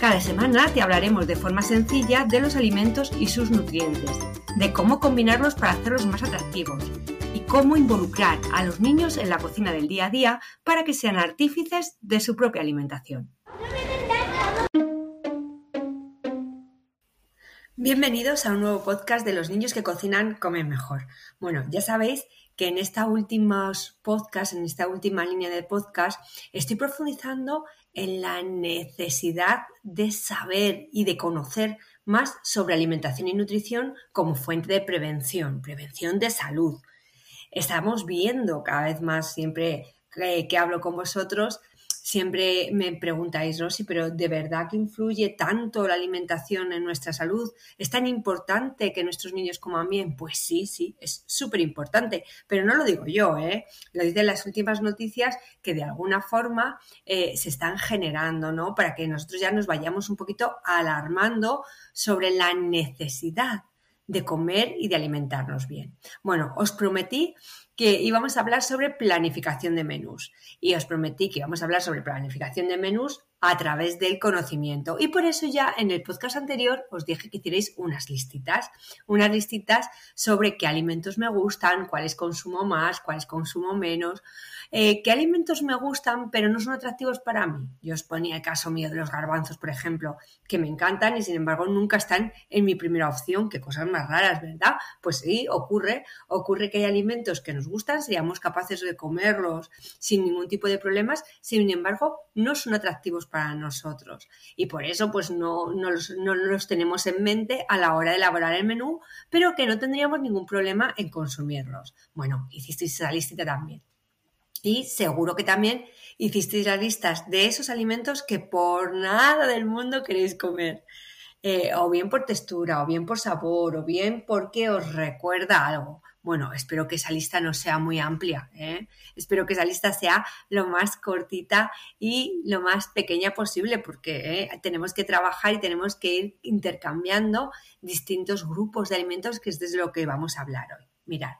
Cada semana te hablaremos de forma sencilla de los alimentos y sus nutrientes, de cómo combinarlos para hacerlos más atractivos y cómo involucrar a los niños en la cocina del día a día para que sean artífices de su propia alimentación. Bienvenidos a un nuevo podcast de los niños que cocinan comen mejor. Bueno, ya sabéis que en esta última podcast, en esta última línea de podcast, estoy profundizando en la necesidad de saber y de conocer más sobre alimentación y nutrición como fuente de prevención, prevención de salud. Estamos viendo cada vez más siempre que, hablo con vosotros siempre me preguntáis, Rosy, pero ¿de verdad que influye tanto la alimentación en nuestra salud? ¿Es tan importante que nuestros niños coman bien? Pues sí, sí, es súper importante, pero no lo digo yo, ¿eh? Lo dicen las últimas noticias que de alguna forma eh, se están generando, ¿no? Para que nosotros ya nos vayamos un poquito alarmando sobre la necesidad de comer y de alimentarnos bien. Bueno, os prometí que íbamos a hablar sobre planificación de menús y os prometí que íbamos a hablar sobre planificación de menús a través del conocimiento. Y por eso ya en el podcast anterior os dije que hicierais unas listitas, unas listitas sobre qué alimentos me gustan, cuáles consumo más, cuáles consumo menos, eh, qué alimentos me gustan pero no son atractivos para mí. Yo os ponía el caso mío de los garbanzos, por ejemplo, que me encantan y sin embargo nunca están en mi primera opción, qué cosas más raras, ¿verdad? Pues sí, ocurre, ocurre que hay alimentos que nos gustan, seríamos capaces de comerlos sin ningún tipo de problemas, sin embargo no son atractivos para nosotros. Y por eso pues no, no, los, no los tenemos en mente a la hora de elaborar el menú, pero que no tendríamos ningún problema en consumirlos. Bueno, hicisteis esa listita también. Y seguro que también hicisteis las listas de esos alimentos que por nada del mundo queréis comer. Eh, o bien por textura, o bien por sabor, o bien porque os recuerda algo. Bueno, espero que esa lista no sea muy amplia. ¿eh? Espero que esa lista sea lo más cortita y lo más pequeña posible, porque ¿eh? tenemos que trabajar y tenemos que ir intercambiando distintos grupos de alimentos, que es de lo que vamos a hablar hoy. Mirad,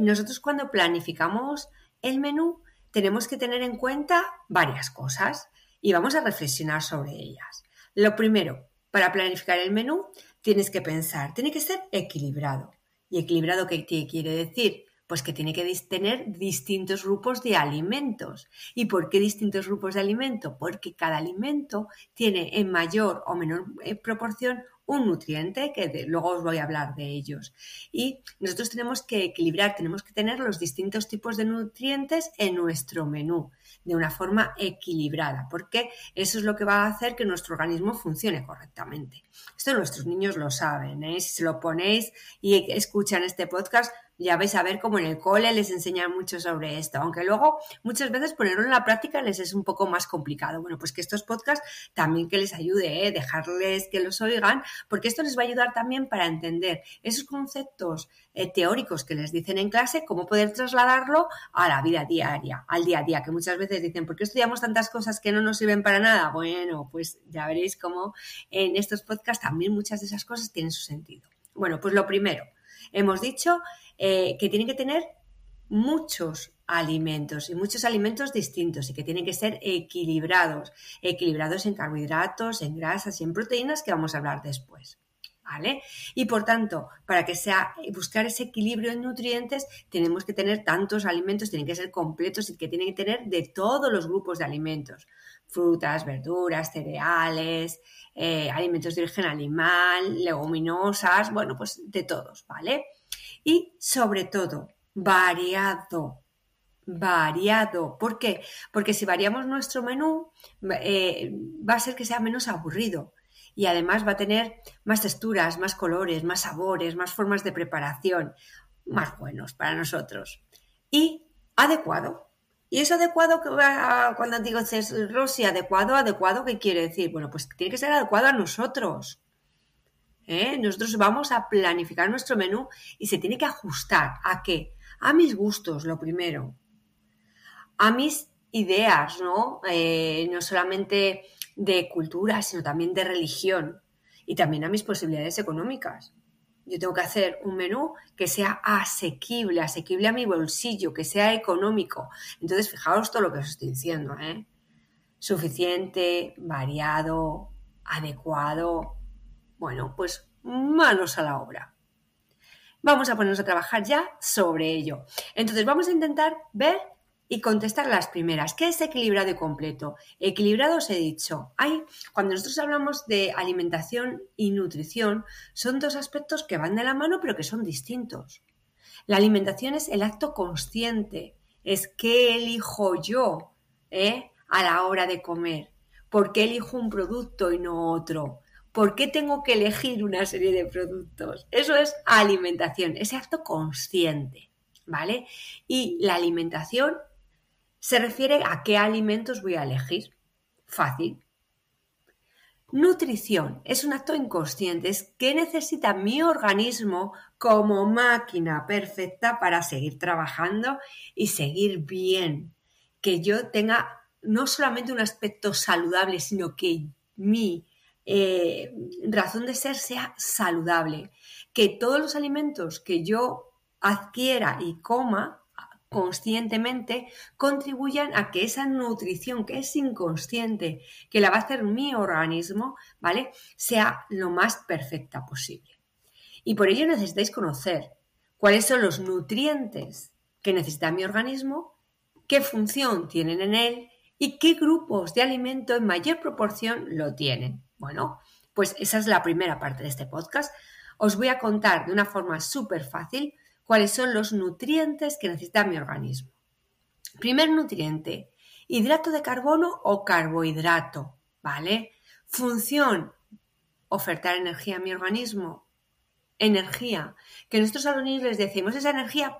nosotros cuando planificamos el menú tenemos que tener en cuenta varias cosas y vamos a reflexionar sobre ellas. Lo primero, para planificar el menú tienes que pensar, tiene que ser equilibrado. ¿Y equilibrado qué quiere decir? Pues que tiene que tener distintos grupos de alimentos. ¿Y por qué distintos grupos de alimento? Porque cada alimento tiene en mayor o menor eh, proporción un nutriente, que luego os voy a hablar de ellos. Y nosotros tenemos que equilibrar, tenemos que tener los distintos tipos de nutrientes en nuestro menú de una forma equilibrada, porque eso es lo que va a hacer que nuestro organismo funcione correctamente. Esto nuestros niños lo saben, ¿eh? si se lo ponéis y escuchan este podcast, ya vais a ver cómo en el cole les enseñan mucho sobre esto, aunque luego muchas veces ponerlo en la práctica les es un poco más complicado. Bueno, pues que estos podcasts también que les ayude, ¿eh? dejarles que los oigan, porque esto les va a ayudar también para entender esos conceptos eh, teóricos que les dicen en clase, cómo poder trasladarlo a la vida diaria, al día a día, que muchas veces dicen, ¿por qué estudiamos tantas cosas que no nos sirven para nada? Bueno, pues ya veréis cómo en estos podcasts también muchas de esas cosas tienen su sentido. Bueno, pues lo primero, hemos dicho eh, que tienen que tener muchos alimentos y muchos alimentos distintos y que tienen que ser equilibrados, equilibrados en carbohidratos, en grasas y en proteínas que vamos a hablar después. ¿Vale? Y por tanto, para que sea buscar ese equilibrio en nutrientes, tenemos que tener tantos alimentos, tienen que ser completos y que tienen que tener de todos los grupos de alimentos: frutas, verduras, cereales, eh, alimentos de origen animal, leguminosas, bueno, pues de todos, ¿vale? Y sobre todo variado. Variado. ¿Por qué? Porque si variamos nuestro menú, eh, va a ser que sea menos aburrido y además va a tener más texturas, más colores, más sabores, más formas de preparación, más buenos para nosotros. Y adecuado. ¿Y es adecuado cuando digo Rosy, adecuado, adecuado, qué quiere decir? Bueno, pues tiene que ser adecuado a nosotros. ¿Eh? Nosotros vamos a planificar nuestro menú y se tiene que ajustar a qué? A mis gustos, lo primero. A mis ideas, ¿no? Eh, no solamente de cultura, sino también de religión y también a mis posibilidades económicas. Yo tengo que hacer un menú que sea asequible, asequible a mi bolsillo, que sea económico. Entonces, fijaos todo lo que os estoy diciendo, ¿eh? Suficiente, variado, adecuado. Bueno, pues manos a la obra. Vamos a ponernos a trabajar ya sobre ello. Entonces, vamos a intentar ver y contestar las primeras. ¿Qué es equilibrado y completo? Equilibrado os he dicho. Hay, cuando nosotros hablamos de alimentación y nutrición, son dos aspectos que van de la mano pero que son distintos. La alimentación es el acto consciente, es qué elijo yo ¿eh? a la hora de comer, por qué elijo un producto y no otro, por qué tengo que elegir una serie de productos. Eso es alimentación, ese acto consciente. ¿Vale? Y la alimentación se refiere a qué alimentos voy a elegir. Fácil. Nutrición es un acto inconsciente, es qué necesita mi organismo como máquina perfecta para seguir trabajando y seguir bien. Que yo tenga no solamente un aspecto saludable, sino que mi eh, razón de ser sea saludable. Que todos los alimentos que yo adquiera y coma conscientemente contribuyan a que esa nutrición que es inconsciente, que la va a hacer mi organismo, ¿vale? Sea lo más perfecta posible. Y por ello necesitáis conocer cuáles son los nutrientes que necesita mi organismo, qué función tienen en él y qué grupos de alimento en mayor proporción lo tienen. Bueno, pues esa es la primera parte de este podcast. Os voy a contar de una forma súper fácil cuáles son los nutrientes que necesita mi organismo. Primer nutriente, hidrato de carbono o carbohidrato, ¿vale? Función, ofertar energía a mi organismo. Energía, que nosotros a les decimos, esa energía.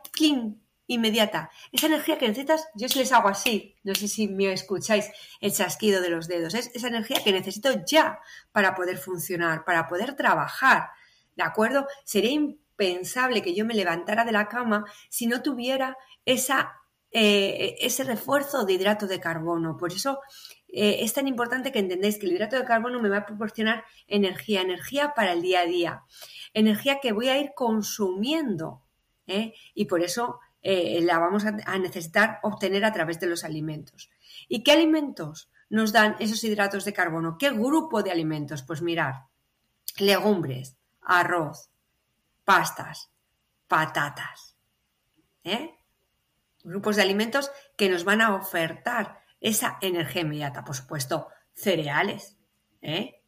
Inmediata. Esa energía que necesitas, yo si les hago así, no sé si me escucháis el chasquido de los dedos, es esa energía que necesito ya para poder funcionar, para poder trabajar. ¿De acuerdo? Sería pensable que yo me levantara de la cama si no tuviera esa, eh, ese refuerzo de hidrato de carbono. Por eso eh, es tan importante que entendáis que el hidrato de carbono me va a proporcionar energía, energía para el día a día, energía que voy a ir consumiendo. ¿eh? Y por eso la vamos a, a necesitar obtener a través de los alimentos. ¿Y qué alimentos nos dan esos hidratos de carbono? ¿Qué grupo de alimentos? Pues mirar, legumbres, arroz, pastas, patatas. ¿eh? Grupos de alimentos que nos van a ofertar esa energía inmediata. Por supuesto, cereales. ¿eh?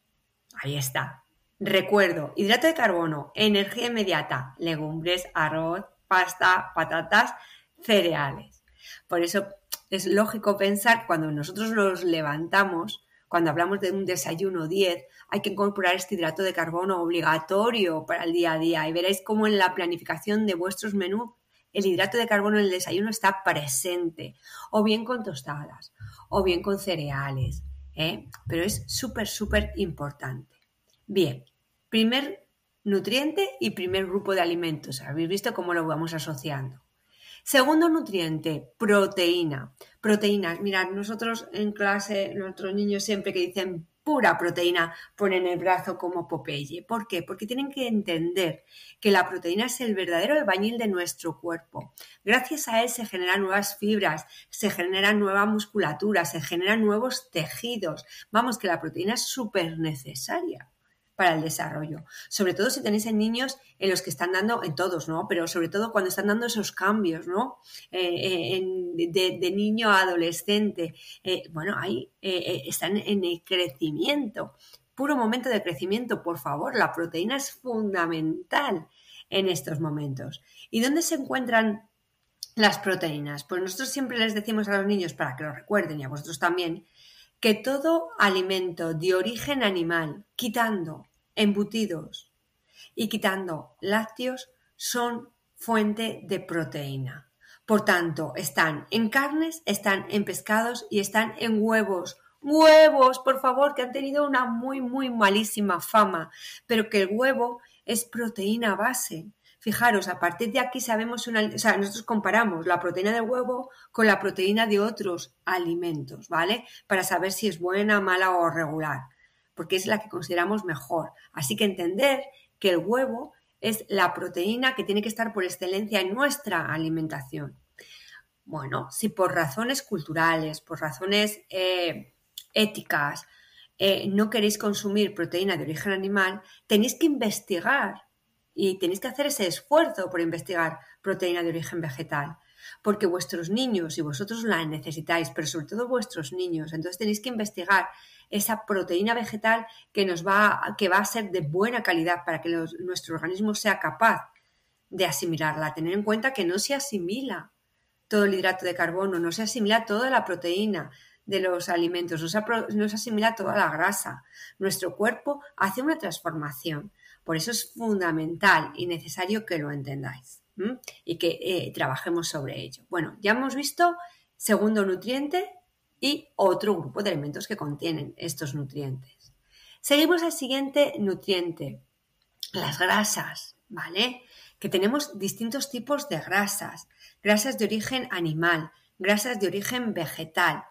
Ahí está. Recuerdo, hidrato de carbono, energía inmediata, legumbres, arroz, pasta, patatas, cereales. Por eso es lógico pensar cuando nosotros los levantamos, cuando hablamos de un desayuno 10, hay que incorporar este hidrato de carbono obligatorio para el día a día y veréis cómo en la planificación de vuestros menús el hidrato de carbono en el desayuno está presente, o bien con tostadas, o bien con cereales, ¿eh? pero es súper, súper importante. Bien, primer nutriente y primer grupo de alimentos. Habéis visto cómo lo vamos asociando. Segundo nutriente, proteína. Proteínas. Mirad, nosotros en clase, nuestros niños siempre que dicen pura proteína ponen el brazo como Popeye. ¿Por qué? Porque tienen que entender que la proteína es el verdadero albañil de nuestro cuerpo. Gracias a él se generan nuevas fibras, se genera nueva musculatura, se generan nuevos tejidos. Vamos, que la proteína es súper necesaria para el desarrollo. Sobre todo si tenéis en niños en los que están dando, en todos, ¿no? Pero sobre todo cuando están dando esos cambios, ¿no? Eh, eh, de, niño a adolescente. Eh, bueno, ahí están en el crecimiento. Puro momento de crecimiento, por favor. La proteína es fundamental en estos momentos. ¿Y dónde se encuentran las proteínas? Pues nosotros siempre les decimos a los niños, para que lo recuerden y a vosotros también, que todo alimento de origen animal, quitando embutidos y quitando lácteos, son fuente de proteína. Por tanto, están en carnes, están en pescados y están en huevos. Huevos, por favor, que han tenido una muy, muy malísima fama, pero que el huevo es proteína base. Fijaros, a partir de aquí sabemos una, o sea, nosotros comparamos la proteína del huevo con la proteína de otros alimentos, ¿vale? Para saber si es buena, mala o regular, porque es la que consideramos mejor. Así que entender que el huevo es la proteína que tiene que estar por excelencia en nuestra alimentación. Bueno, si por razones culturales, por razones eh, éticas, eh, no queréis consumir proteína de origen animal, tenéis que investigar y tenéis que hacer ese esfuerzo por investigar proteína de origen vegetal, porque vuestros niños y vosotros la necesitáis, pero sobre todo vuestros niños, entonces tenéis que investigar esa proteína vegetal que nos va, que va a ser de buena calidad para que nuestro organismo sea capaz de asimilarla. Tener en cuenta que no se asimila todo el hidrato de carbono, no se asimila toda la proteína de los alimentos, no se, no se asimila toda la grasa. Nuestro cuerpo hace una transformación. Por eso es fundamental y necesario que lo entendáis y que eh, trabajemos sobre ello. Bueno, ya hemos visto segundo nutriente y otro grupo de elementos que contienen estos nutrientes. Seguimos al siguiente nutriente, las grasas, ¿vale? Que tenemos distintos tipos de grasas, grasas de origen animal, grasas de origen vegetal.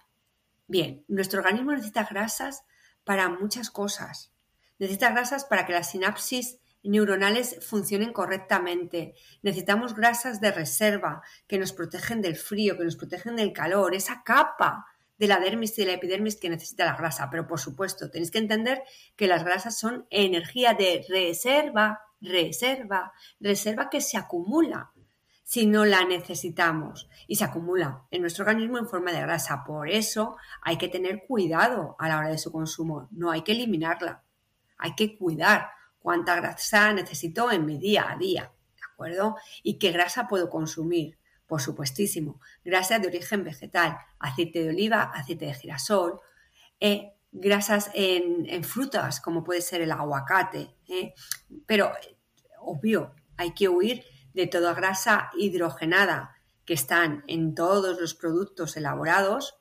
Bien, nuestro organismo necesita grasas para muchas cosas. Necesita grasas para que las sinapsis neuronales funcionen correctamente. Necesitamos grasas de reserva que nos protegen del frío, que nos protegen del calor, esa capa de la dermis y de la epidermis que necesita la grasa. Pero por supuesto, tenéis que entender que las grasas son energía de reserva, reserva, reserva que se acumula si no la necesitamos y se acumula en nuestro organismo en forma de grasa. Por eso hay que tener cuidado a la hora de su consumo. No hay que eliminarla. Hay que cuidar cuánta grasa necesito en mi día a día. ¿De acuerdo? Y qué grasa puedo consumir por supuestísimo, grasas de origen vegetal, aceite de oliva, aceite de girasol, eh, grasas en, frutas, como puede ser el aguacate. Eh. Pero, obvio, hay que huir de toda grasa hidrogenada que están en todos los productos elaborados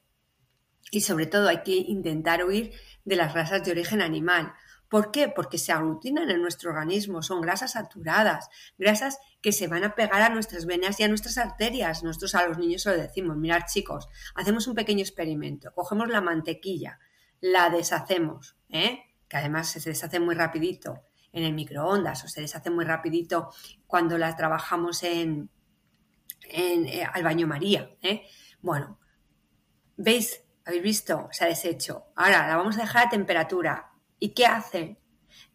y sobre todo hay que intentar huir de las grasas de origen animal. ¿Por qué? Porque se aglutinan en nuestro organismo, son grasas saturadas, grasas que se van a pegar a nuestras venas y a nuestras arterias. Nosotros a los niños se lo decimos, mirad chicos, hacemos un pequeño experimento, cogemos la mantequilla, la deshacemos, ¿eh? que además se deshace muy rapidito en el microondas o se deshace muy rapidito cuando la trabajamos en, en eh, al baño María. ¿eh? Bueno, ¿veis? ¿Habéis visto? Se ha deshecho. Ahora la vamos a dejar a temperatura ¿Y qué hace?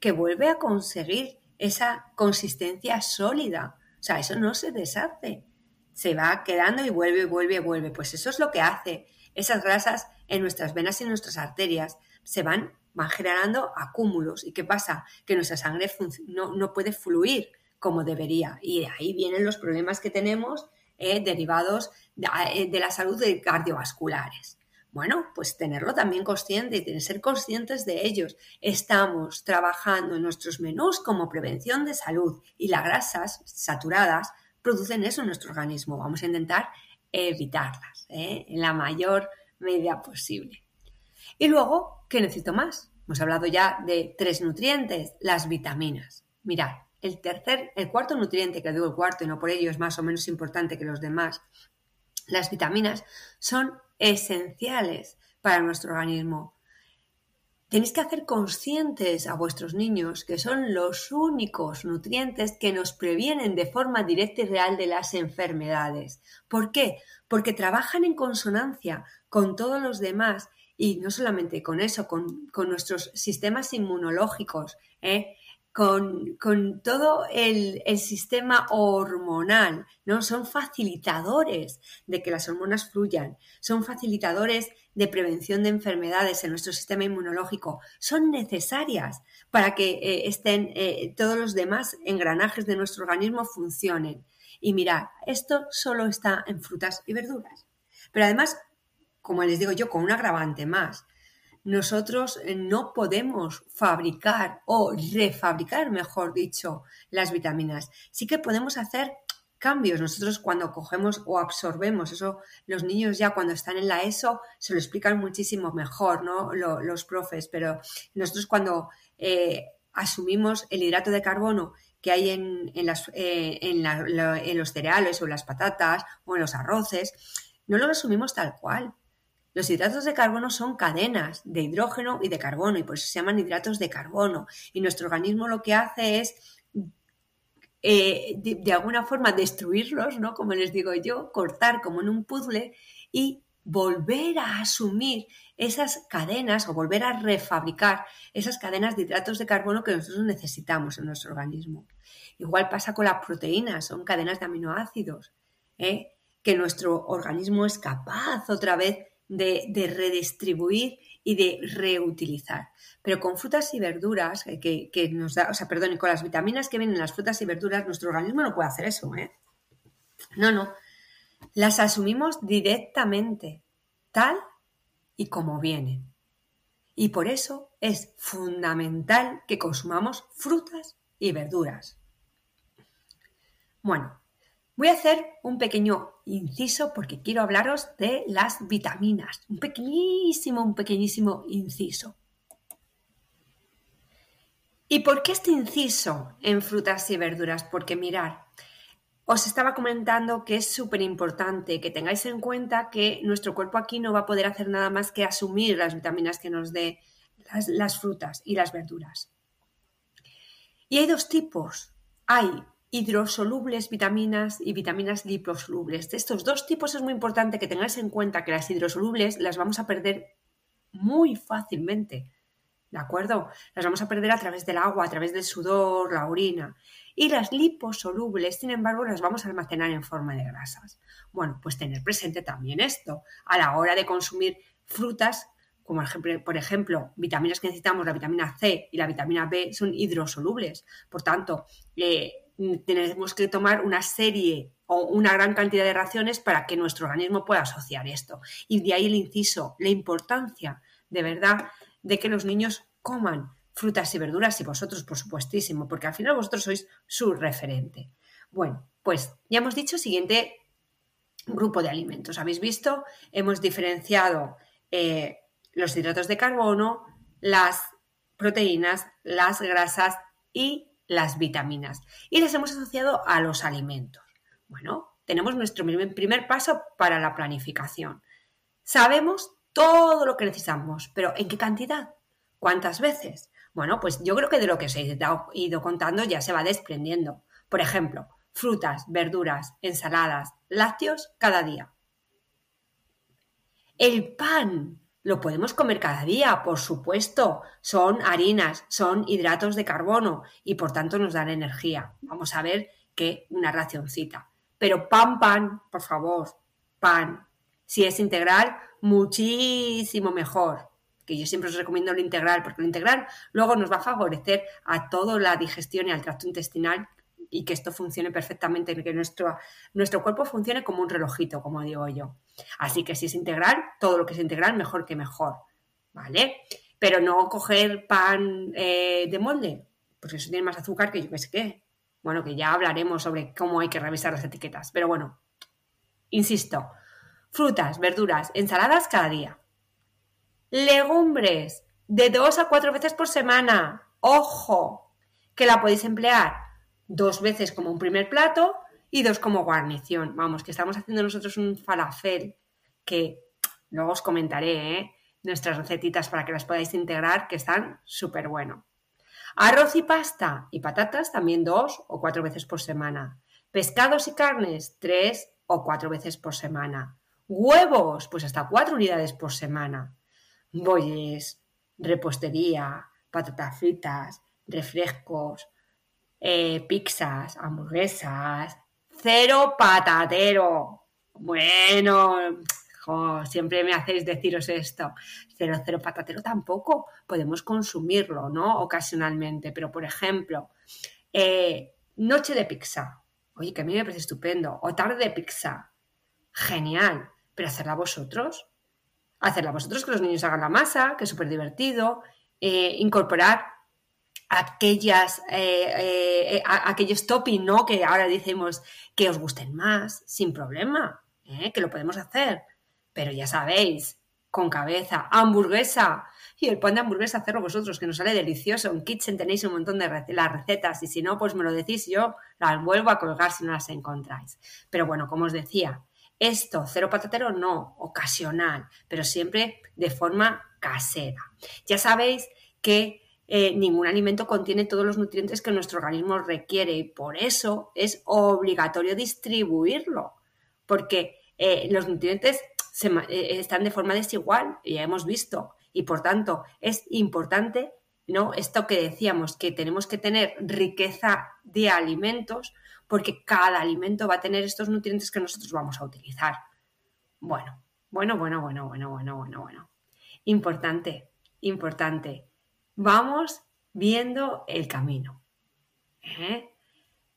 Que vuelve a conseguir esa consistencia sólida. O sea, eso no se deshace. Se va quedando y vuelve, vuelve, vuelve. Pues eso es lo que hace. Esas grasas en nuestras venas y en nuestras arterias se van, van generando acúmulos. ¿Y qué pasa? Que nuestra sangre no, no puede fluir como debería. Y de ahí vienen los problemas que tenemos eh, derivados de, eh, de la salud de cardiovasculares. Bueno, pues tenerlo también consciente y ser conscientes de ellos. Estamos trabajando en nuestros menús como prevención de salud y las grasas saturadas producen eso en nuestro organismo. Vamos a intentar evitarlas ¿eh? en la mayor medida posible. Y luego, ¿qué necesito más? Hemos hablado ya de tres nutrientes, las vitaminas. Mirad, el tercer, el cuarto nutriente, que digo el cuarto y no por ello es más o menos importante que los demás, las vitaminas son esenciales para nuestro organismo. Tenéis que hacer conscientes a vuestros niños que son los únicos nutrientes que nos previenen de forma directa y real de las enfermedades. ¿Por qué? Porque trabajan en consonancia con todos los demás y no solamente con eso, con, nuestros sistemas inmunológicos, ¿eh? Con, todo el, sistema hormonal, ¿no? Son facilitadores de que las hormonas fluyan, son facilitadores de prevención de enfermedades en nuestro sistema inmunológico, son necesarias para que eh, estén eh, todos los demás engranajes de nuestro organismo funcionen. Y mirad, esto solo está en frutas y verduras. Pero además, como les digo yo, con un agravante más, nosotros eh, no podemos fabricar o refabricar, mejor dicho, las vitaminas. Sí que podemos hacer cambios. Nosotros cuando cogemos o absorbemos eso, los niños ya cuando están en la ESO se lo explican muchísimo mejor, ¿no? los profes, pero nosotros cuando eh, asumimos el hidrato de carbono que hay en, las, eh, en, los cereales o en las patatas o en los arroces, no lo asumimos tal cual. Los hidratos de carbono son cadenas de hidrógeno y de carbono y por eso se llaman hidratos de carbono. Y nuestro organismo lo que hace es eh, de, alguna forma destruirlos, ¿no? Como les digo yo, cortar como en un puzzle y volver a asumir esas cadenas o volver a refabricar esas cadenas de hidratos de carbono que nosotros necesitamos en nuestro organismo. Igual pasa con las proteínas, son cadenas de aminoácidos, ¿eh? que nuestro organismo es capaz otra vez de, redistribuir y de reutilizar. Pero con frutas y verduras, que, nos da, o sea, perdón, con las vitaminas que vienen en las frutas y verduras, nuestro organismo no puede hacer eso, ¿eh? No, no. Las asumimos directamente, tal y como vienen. Y por eso es fundamental que consumamos frutas y verduras. Bueno, voy a hacer un pequeño inciso porque quiero hablaros de las vitaminas. Un pequeñísimo, un pequeñísimo inciso. ¿Y por qué este inciso en frutas y verduras? Porque mirar, os estaba comentando que es súper importante que tengáis en cuenta que nuestro cuerpo aquí no va a poder hacer nada más que asumir las vitaminas que nos dé las, las frutas y las verduras. Y hay dos tipos. Hay hidrosolubles vitaminas y vitaminas liposolubles. De estos dos tipos es muy importante que tengáis en cuenta que las hidrosolubles las vamos a perder muy fácilmente. ¿De acuerdo? Las vamos a perder a través del agua, a través del sudor, la orina. Y las liposolubles, sin embargo, las vamos a almacenar en forma de grasas. Bueno, pues tener presente también esto. A la hora de consumir frutas, como por ejemplo, vitaminas que necesitamos, la vitamina C y la vitamina B, son hidrosolubles. Por tanto, eh, tenemos que tomar una serie o una gran cantidad de raciones para que nuestro organismo pueda asociar esto. Y de ahí el inciso, la importancia de verdad de que los niños coman frutas y verduras y vosotros, por supuestísimo, porque al final vosotros sois su referente. Bueno, pues ya hemos dicho siguiente grupo de alimentos. Habéis visto, hemos diferenciado eh, los hidratos de carbono, las proteínas, las grasas y las vitaminas. Y las hemos asociado a los alimentos. Bueno, tenemos nuestro primer paso para la planificación. Sabemos todo lo que necesitamos, pero ¿en qué cantidad? ¿Cuántas veces? Bueno, pues yo creo que de lo que os he ido contando ya se va desprendiendo. Por ejemplo, frutas, verduras, ensaladas, lácteos cada día. El pan lo podemos comer cada día, por supuesto. Son harinas, son hidratos de carbono y por tanto nos dan energía. Vamos a ver que una racioncita. Pero pan, pan, por favor, pan. Si es integral, muchísimo mejor. Que yo siempre os recomiendo lo integral, porque lo integral luego nos va a favorecer a toda la digestión y al tracto intestinal y que esto funcione perfectamente, que nuestro, nuestro cuerpo funcione como un relojito, como digo yo. Así que si es integral, todo lo que es integral, mejor que mejor, ¿vale? Pero no coger pan eh, de molde, porque eso tiene más azúcar que yo que sé qué. Bueno, que ya hablaremos sobre cómo hay que revisar las etiquetas. Pero bueno, insisto, frutas, verduras, ensaladas cada día. Legumbres, de dos a cuatro veces por semana. Ojo, que la podéis emplear dos veces como un primer plato y dos como guarnición. Vamos, que estamos haciendo nosotros un falafel que luego os comentaré, ¿eh? nuestras recetitas para que las podáis integrar, que están súper bueno. Arroz y pasta y patatas también dos o cuatro veces por semana. Pescados y carnes tres o cuatro veces por semana. Huevos, pues hasta cuatro unidades por semana. Bolles, repostería, patatas fritas, refrescos, eh, pizzas, hamburguesas, cero patatero. Bueno, siempre me hacéis deciros esto. Cero, cero patatero tampoco. Podemos consumirlo, ¿no? Ocasionalmente. Pero, por ejemplo, eh, noche de pizza. Oye, que a mí me parece estupendo. O tarde de pizza. Genial. Pero hacerla vosotros. Hacerla vosotros que los niños hagan la masa, que es súper divertido. Eh, incorporar aquellas, eh, eh, aquellos topping, ¿no? Que ahora decimos que os gusten más, sin problema, ¿eh? que lo podemos hacer. Pero ya sabéis, con cabeza, hamburguesa. Y el pan de hamburguesa hacerlo vosotros, que nos sale delicioso. En Kitchen tenéis un montón de las recetas y si no, pues me lo decís yo las vuelvo a colgar si no las encontráis. Pero bueno, como os decía, esto, cero patatero, no, ocasional, pero siempre de forma casera. Ya sabéis que eh, ningún alimento contiene todos los nutrientes que nuestro organismo requiere y por eso es obligatorio distribuirlo, porque eh, los nutrientes eh, están de forma desigual, ya hemos visto, y por tanto es importante ¿no? Esto que decíamos, que tenemos que tener riqueza de alimentos, porque cada alimento va a tener estos nutrientes que nosotros vamos a utilizar. Bueno, bueno, bueno, bueno, bueno, bueno, bueno, bueno. Importante, importante vamos viendo el camino. ¿eh?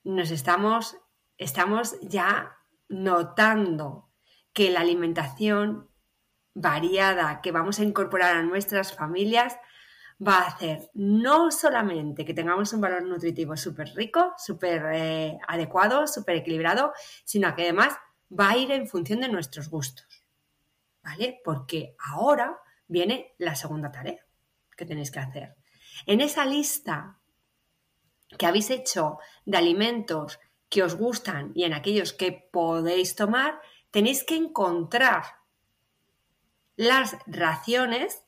Nos estamos, estamos ya notando que la alimentación variada que vamos a incorporar a nuestras familias va a hacer no solamente que tengamos un valor nutritivo súper rico, súper eh, adecuado, súper equilibrado, sino que además va a ir en función de nuestros gustos. ¿Vale? Porque ahora viene la segunda tarea que tenéis que hacer. En esa lista que habéis hecho de alimentos que os gustan y en aquellos que podéis tomar, tenéis que encontrar las raciones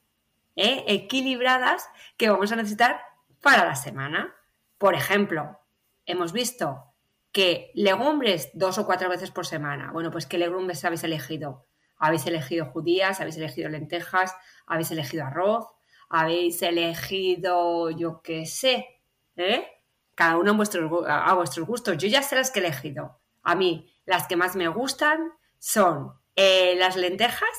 eh, equilibradas que vamos a necesitar para la semana. Por ejemplo, hemos visto que legumbres dos o cuatro veces por semana. Bueno, pues ¿qué legumbres habéis elegido? Habéis elegido judías, habéis elegido lentejas, habéis elegido arroz, habéis elegido, yo qué sé, ¿eh? cada uno a vuestros, gustos. Yo ya sé las que he elegido. A mí, las que más me gustan son eh, las lentejas.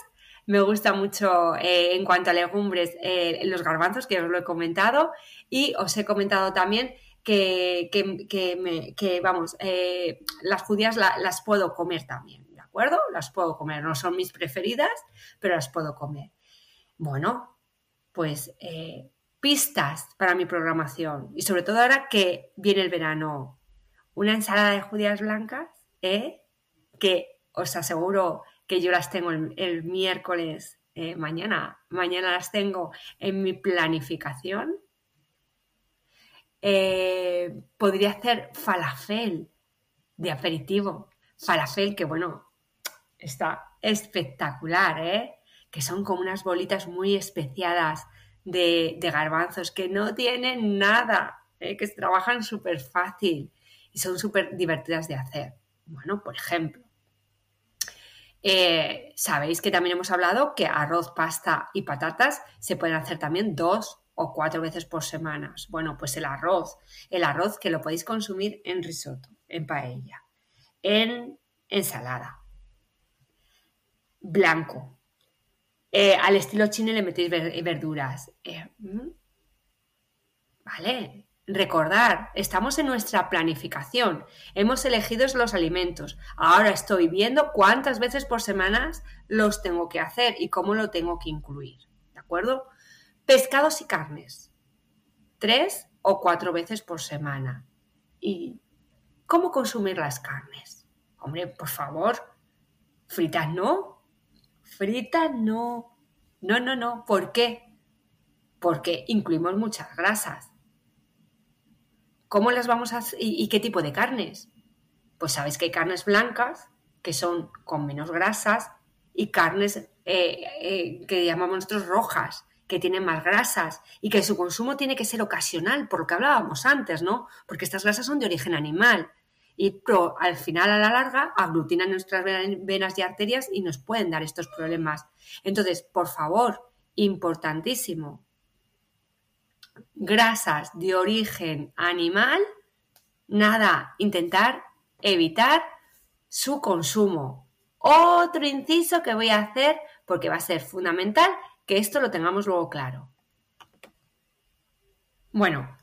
Me gusta mucho eh, en cuanto a legumbres los garbanzos, que os lo he comentado. Y os he comentado también que, que, vamos, las judías las puedo comer también, ¿de acuerdo? Las puedo comer. No son mis preferidas, pero las puedo comer. Bueno, pues eh, pistas para mi programación. Y sobre todo ahora que viene el verano. Una ensalada de judías blancas, ¿eh? que os aseguro que yo las tengo el, miércoles eh, mañana. Mañana las tengo en mi planificación. podría hacer falafel de aperitivo. Falafel que, bueno, está espectacular, ¿eh? Que son como unas bolitas muy especiadas de, garbanzos que no tienen nada, ¿eh? que trabajan súper fácil y son súper divertidas de hacer. Bueno, por ejemplo, eh, sabéis que también hemos hablado que arroz, pasta y patatas se pueden hacer también dos o cuatro veces por semana. Bueno, pues el arroz, el arroz que lo podéis consumir en risotto, en paella, en ensalada, blanco, eh, al estilo chino le metéis verduras. Eh, mm. vale, recordar, estamos en nuestra planificación, hemos elegido los alimentos, ahora estoy viendo cuántas veces por semana los tengo que hacer y cómo lo tengo que incluir, ¿de acuerdo? Pescados y carnes, tres o cuatro veces por semana. ¿Y cómo consumir las carnes? Hombre, por favor, fritas no, Frita no. No, no, no. ¿Por qué? Porque incluimos muchas grasas. ¿Cómo las vamos a y, y qué tipo de carnes? Pues sabéis que hay carnes blancas que son con menos grasas y carnes eh, eh, que llamamos nosotros rojas, que tienen más grasas y que su consumo tiene que ser ocasional, por lo que hablábamos antes, ¿no? Porque estas grasas son de origen animal y al final, a la larga, aglutinan nuestras venas y arterias y nos pueden dar estos problemas. Entonces, por favor, importantísimo, grasas de origen animal, nada, intentar evitar su consumo. Otro inciso que voy a hacer porque va a ser fundamental que esto lo tengamos luego claro. Bueno,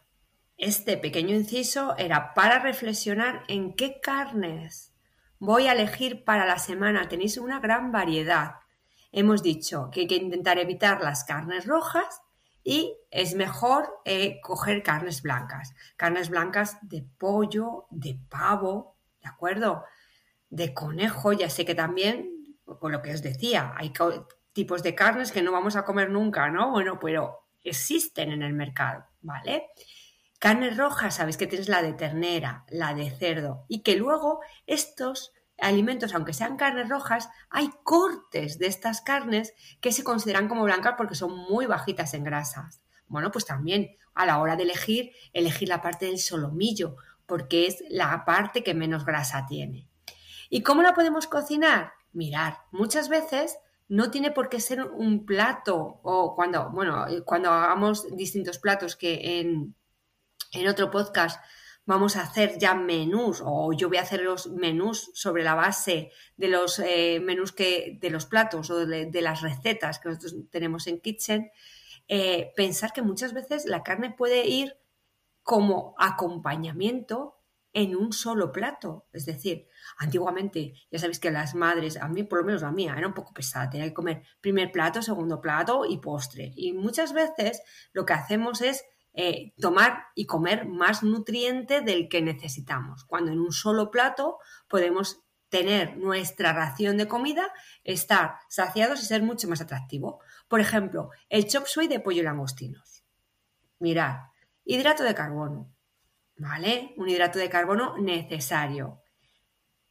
este pequeño inciso era para reflexionar en qué carnes voy a elegir para la semana. Tenéis una gran variedad. Hemos dicho que hay que intentar evitar las carnes rojas y es mejor eh, coger carnes blancas, carnes blancas de pollo, de pavo, ¿de acuerdo? De conejo, ya sé que también, con lo que os decía, hay tipos de carnes que no vamos a comer nunca, ¿no? Bueno, pero existen en el mercado, ¿vale? Carnes rojas, sabéis que tienes la de ternera, la de cerdo, y que luego estos alimentos, aunque sean carnes rojas, hay cortes de estas carnes que se consideran como blancas porque son muy bajitas en grasas. Bueno, pues también a la hora de elegir, elegir la parte del solomillo, porque es la parte que menos grasa tiene. ¿Y cómo la podemos cocinar? Mirar, muchas veces no tiene por qué ser un plato o cuando, bueno, cuando hagamos distintos platos que en, en otro podcast vamos a hacer ya menús o yo voy a hacer los menús sobre la base de los eh, menús que de los platos o de, las recetas que nosotros tenemos en Kitchen, eh, pensar que muchas veces la carne puede ir como acompañamiento en un solo plato. Es decir, antiguamente, ya sabéis que las madres, a mí por lo menos la mía, era un poco pesada, tenía que comer primer plato, segundo plato y postre. Y muchas veces lo que hacemos es eh, tomar y comer más nutriente del que necesitamos, cuando en un solo plato podemos tener nuestra ración de comida, estar saciados y ser mucho más atractivo. Por ejemplo, el chop suey de pollo y langostinos. Mirad, hidrato de carbono, ¿vale? Un hidrato de carbono necesario.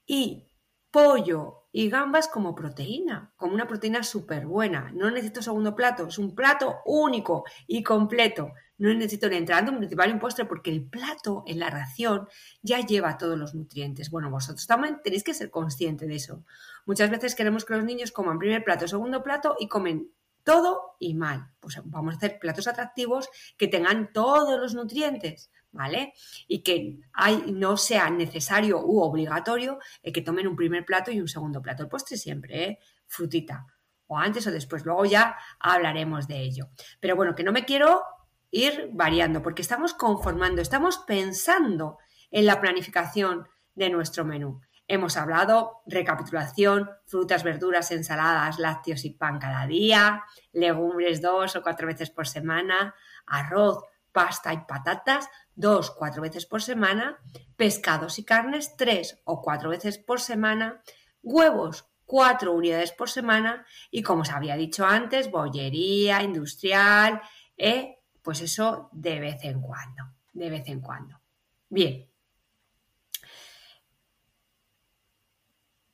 Y pollo y gambas como proteína, como una proteína súper buena. No necesito segundo plato, es un plato único y completo no necesito ni entrando un principal impuesto porque el plato en la ración ya lleva todos los nutrientes. Bueno, vosotros también tenéis que ser conscientes de eso. Muchas veces queremos que los niños coman primer plato, segundo plato y comen todo y mal. Pues vamos a hacer platos atractivos que tengan todos los nutrientes, ¿vale? Y que no sea necesario u obligatorio que tomen un primer plato y un segundo plato. El postre siempre, ¿eh? Frutita. O antes o después. Luego ya hablaremos de ello. Pero bueno, que no me quiero ir variando, porque estamos conformando, estamos pensando en la planificación de nuestro menú. Hemos hablado recapitulación, frutas, verduras, ensaladas, lácteos y pan cada día, legumbres dos o cuatro veces por semana, arroz, pasta y patatas dos, cuatro veces por semana, pescados y carnes tres o cuatro veces por semana, huevos cuatro unidades por semana y como os había dicho antes, bollería industrial, eh, pues eso de vez en cuando, de vez en cuando. Bien.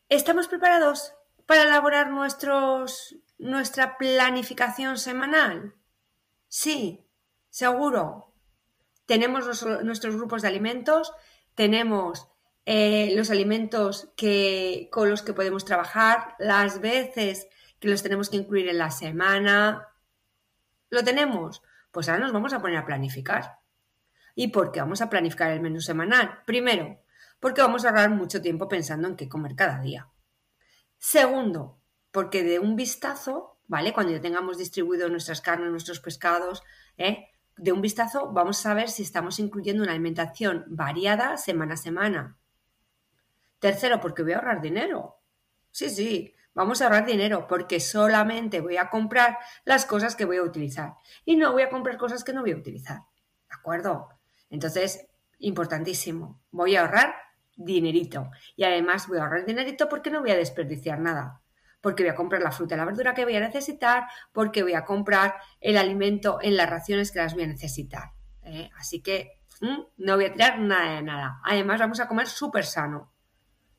¿Estamos preparados para elaborar nuestros, nuestra planificación semanal? Sí, seguro. Tenemos nuestros grupos de alimentos, tenemos eh, los alimentos que, con los que podemos trabajar, las veces que los tenemos que incluir en la semana. ¿Lo tenemos? Pues ahora nos vamos a poner a planificar. ¿Y por qué vamos a planificar el menú semanal? Primero, porque vamos a ahorrar mucho tiempo pensando en qué comer cada día. Segundo, porque de un vistazo, ¿vale? Cuando ya tengamos distribuido nuestras carnes, nuestros pescados, ¿eh? De un vistazo vamos a saber si estamos incluyendo una alimentación variada semana a semana. Tercero, porque voy a ahorrar dinero. Sí, sí, Vamos a ahorrar dinero porque solamente voy a comprar las cosas que voy a utilizar y no voy a comprar cosas que no voy a utilizar. ¿De acuerdo? Entonces, importantísimo, voy a ahorrar dinerito y además voy a ahorrar dinerito porque no voy a desperdiciar nada. Porque voy a comprar la fruta y la verdura que voy a necesitar, porque voy a comprar el alimento en las raciones que las voy a necesitar. ¿eh? Así que mm, no voy a tirar nada de nada. Además, vamos a comer súper sano.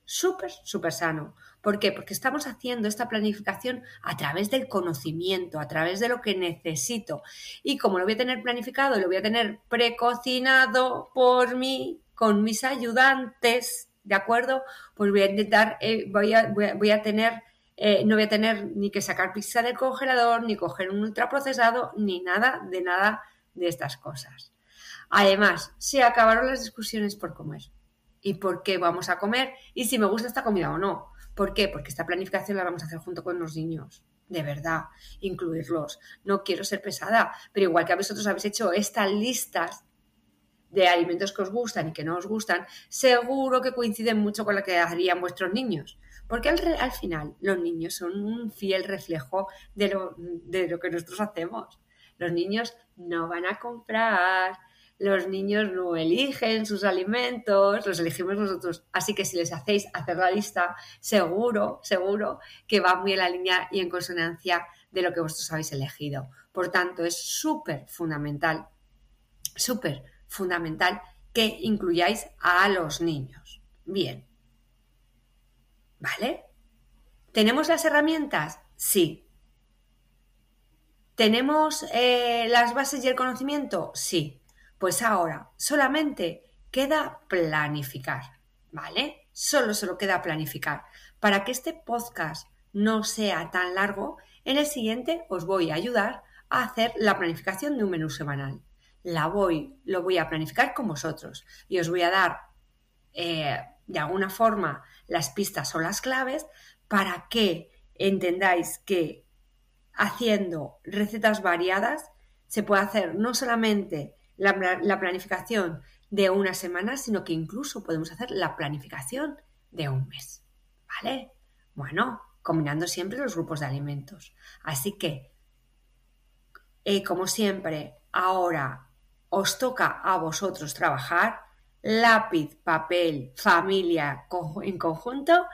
Súper, súper sano. ¿Por qué? Porque estamos haciendo esta planificación a través del conocimiento, a través de lo que necesito. Y como lo voy a tener planificado lo voy a tener precocinado por mí, con mis ayudantes, ¿de acuerdo? Pues voy a intentar, eh, voy, a, voy, a, tener, eh, no voy a tener ni que sacar pizza del congelador, ni coger un ultraprocesado, ni nada de nada de estas cosas. Además, se acabaron las discusiones por comer y por qué vamos a comer y si me gusta esta comida o no. ¿Por qué? Porque esta planificación la vamos a hacer junto con los niños. De verdad, incluirlos. No quiero ser pesada, pero igual que vosotros habéis hecho estas listas de alimentos que os gustan y que no os gustan, seguro que coinciden mucho con lo que harían vuestros niños. Porque al, final los niños son un fiel reflejo de lo, de lo que nosotros hacemos. Los niños no van a comprar, los niños no eligen sus alimentos, los elegimos nosotros. Así que si les hacéis hacer la lista, seguro, seguro que va muy en la línea y en consonancia de lo que vosotros habéis elegido. Por tanto, es súper fundamental, súper fundamental que incluyáis a los niños. Bien. ¿Vale? ¿Tenemos las herramientas? Sí. ¿Tenemos eh, las bases y el conocimiento? Sí. Pues ahora solamente queda planificar, ¿vale? Solo, solo queda planificar. Para que este podcast no sea tan largo, en el siguiente os voy a ayudar a hacer la planificación de un menú semanal. La voy, lo voy a planificar con vosotros y os voy a dar eh, de alguna forma las pistas o las claves para que entendáis que haciendo recetas variadas se puede hacer no solamente la, planificación de una semana, sino que incluso podemos hacer la planificación de un mes. ¿Vale? Bueno, combinando siempre los grupos de alimentos. Así que, eh, como siempre, ahora os toca a vosotros trabajar lápiz, papel, familia en conjunto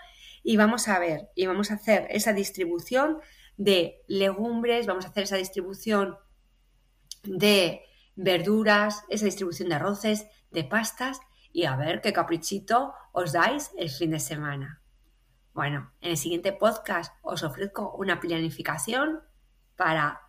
y vamos a ver y vamos a hacer esa distribución de legumbres, vamos a hacer esa distribución de verduras, esa distribución de arroces, de pastas y a ver qué caprichito os dais el fin de semana. Bueno, en el siguiente podcast os ofrezco una planificación para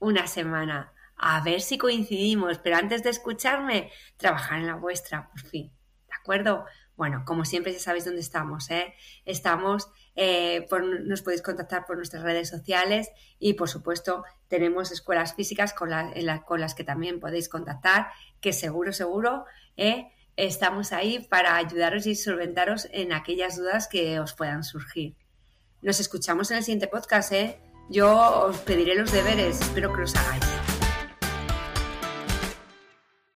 una semana. A ver si coincidimos, pero antes de escucharme, trabajar en la vuestra, por fin. ¿De acuerdo? Bueno, como siempre ya sabéis dónde estamos, ¿eh? Estamos, eh, nos podéis contactar por nuestras redes sociales y por supuesto tenemos escuelas físicas con, las que también podéis contactar, que seguro, seguro, ¿eh? estamos ahí para ayudaros y solventaros en aquellas dudas que os puedan surgir. Nos escuchamos en el siguiente podcast, ¿eh? Yo os pediré los deberes, espero que los hagáis.